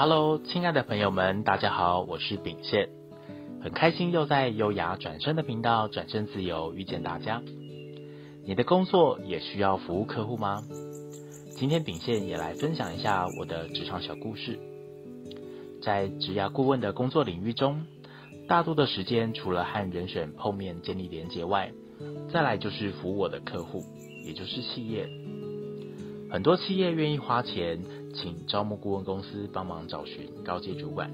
Hello，亲爱的朋友们，大家好，我是秉宪，很开心又在优雅转身的频道转身自由遇见大家。你的工作也需要服务客户吗？今天秉宪也来分享一下我的职场小故事。在职涯顾问的工作领域中，大多的时间除了和人选碰面建立连结外，再来就是服务我的客户，也就是企业。很多企业愿意花钱请招募顾问公司帮忙找寻高阶主管，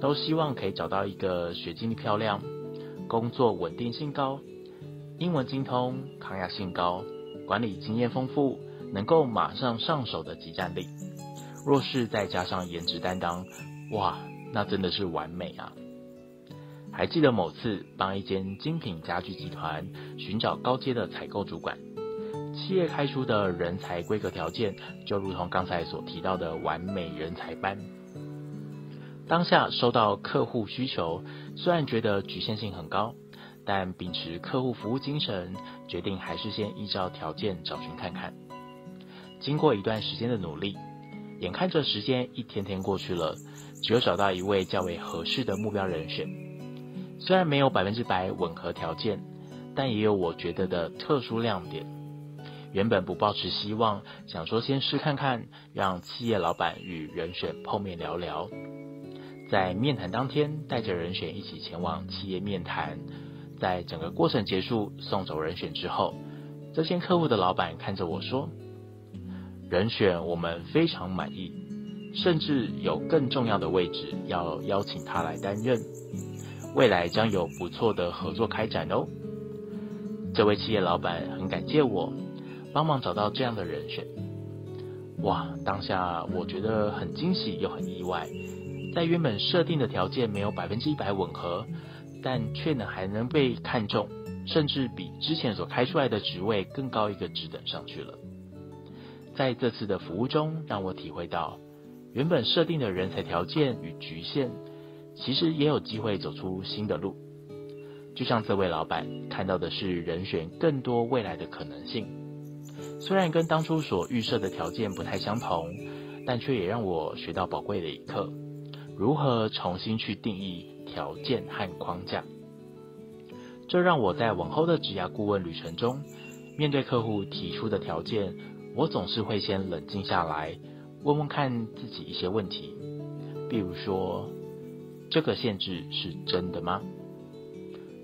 都希望可以找到一个学经历漂亮、工作稳定性高、英文精通、抗压性高、管理经验丰富、能够马上上手的即战力。若是再加上颜值担当，哇，那真的是完美啊！还记得某次帮一间精品家具集团寻找高阶的采购主管。企业开出的人才规格条件，就如同刚才所提到的完美人才班。当下收到客户需求，虽然觉得局限性很高，但秉持客户服务精神，决定还是先依照条件找寻看看。经过一段时间的努力，眼看着时间一天天过去了，只有找到一位较为合适的目标人选。虽然没有百分之百吻合条件，但也有我觉得的特殊亮点。原本不抱持希望，想说先试看看，让企业老板与人选碰面聊聊。在面谈当天，带着人选一起前往企业面谈。在整个过程结束，送走人选之后，这间客户的老板看着我说：“人选我们非常满意，甚至有更重要的位置要邀请他来担任，未来将有不错的合作开展哦。”这位企业老板很感谢我。帮忙找到这样的人选，哇！当下我觉得很惊喜又很意外，在原本设定的条件没有百分之一百吻合，但却能还能被看中，甚至比之前所开出来的职位更高一个职等上去了。在这次的服务中，让我体会到，原本设定的人才条件与局限，其实也有机会走出新的路。就像这位老板看到的是人选更多未来的可能性。虽然跟当初所预设的条件不太相同，但却也让我学到宝贵的一课：如何重新去定义条件和框架。这让我在往后的职涯顾问旅程中，面对客户提出的条件，我总是会先冷静下来，问问看自己一些问题，比如说，这个限制是真的吗？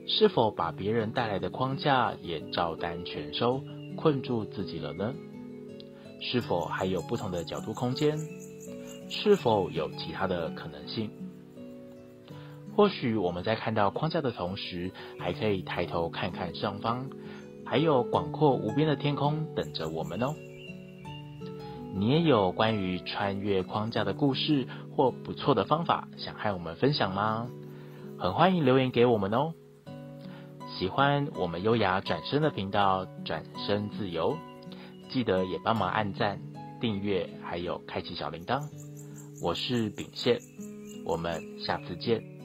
是否把别人带来的框架也照单全收？困住自己了呢？是否还有不同的角度空间？是否有其他的可能性？或许我们在看到框架的同时，还可以抬头看看上方，还有广阔无边的天空等着我们哦。你也有关于穿越框架的故事或不错的方法，想和我们分享吗？很欢迎留言给我们哦。喜欢我们优雅转身的频道，转身自由，记得也帮忙按赞、订阅，还有开启小铃铛。我是秉宪，我们下次见。